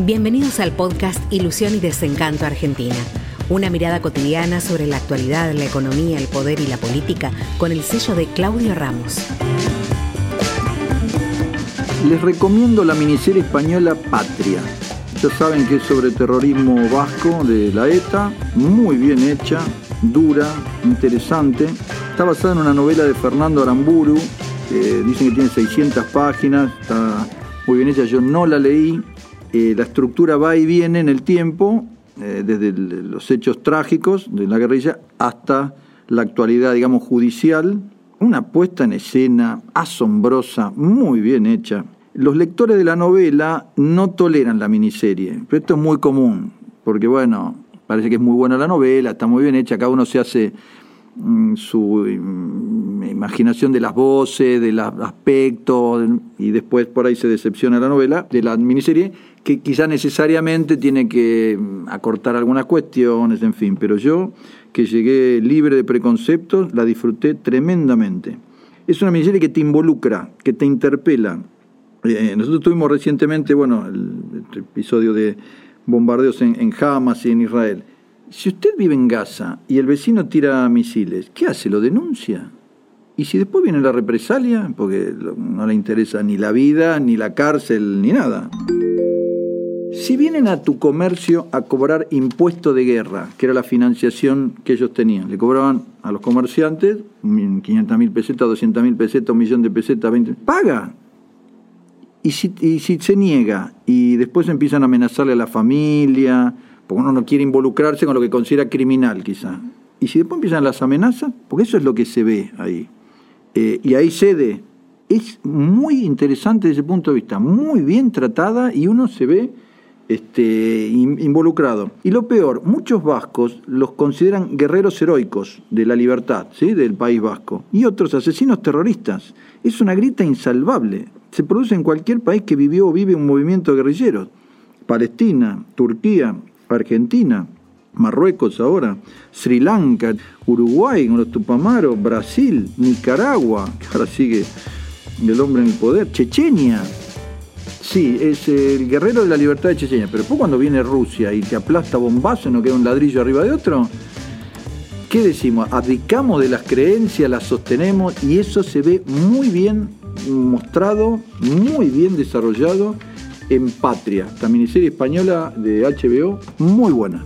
Bienvenidos al podcast Ilusión y Desencanto Argentina. Una mirada cotidiana sobre la actualidad, la economía, el poder y la política con el sello de Claudio Ramos. Les recomiendo la miniserie española Patria. Ya saben que es sobre terrorismo vasco de la ETA, muy bien hecha, dura, interesante. Está basada en una novela de Fernando Aramburu, dicen que tiene 600 páginas, está muy bien hecha, yo no la leí. Eh, la estructura va y viene en el tiempo, eh, desde los hechos trágicos de la guerrilla hasta la actualidad, digamos, judicial. Una puesta en escena asombrosa, muy bien hecha. Los lectores de la novela no toleran la miniserie, pero esto es muy común, porque bueno, parece que es muy buena la novela, está muy bien hecha, cada uno se hace mm, su mm, imaginación de las voces, de los aspectos, y después por ahí se decepciona la novela, de la miniserie, que quizá necesariamente tiene que mm, acortar algunas cuestiones, en fin, pero yo, que llegué libre de preconceptos, la disfruté tremendamente. Es una miniserie que te involucra, que te interpela. Eh, nosotros tuvimos recientemente, bueno, el, episodio de bombardeos en, en Hamas y en Israel. Si usted vive en Gaza y el vecino tira misiles, ¿qué hace? ¿Lo denuncia? Y si después viene la represalia, porque no le interesa ni la vida, ni la cárcel, ni nada. Si vienen a tu comercio a cobrar impuesto de guerra, que era la financiación que ellos tenían, le cobraban a los comerciantes 500 mil pesetas, 200 mil pesetas, un millón de pesetas, 20, paga. Y si, y si se niega y después empiezan a amenazarle a la familia, porque uno no quiere involucrarse con lo que considera criminal quizá. Y si después empiezan las amenazas, porque eso es lo que se ve ahí. Eh, y ahí cede. Es muy interesante desde ese punto de vista, muy bien tratada y uno se ve este, involucrado. Y lo peor, muchos vascos los consideran guerreros heroicos de la libertad, ¿sí? del País Vasco, y otros asesinos terroristas. Es una grita insalvable. Se produce en cualquier país que vivió o vive un movimiento guerrillero. Palestina, Turquía, Argentina, Marruecos ahora, Sri Lanka, Uruguay con los Tupamaros, Brasil, Nicaragua, que ahora sigue el hombre en el poder, Chechenia, Sí, es el guerrero de la libertad de Chechenia, pero después cuando viene Rusia y te aplasta bombazo no queda un ladrillo arriba de otro, ¿qué decimos? Abdicamos de las creencias, las sostenemos y eso se ve muy bien mostrado, muy bien desarrollado en Patria, esta miniserie española de HBO, muy buena.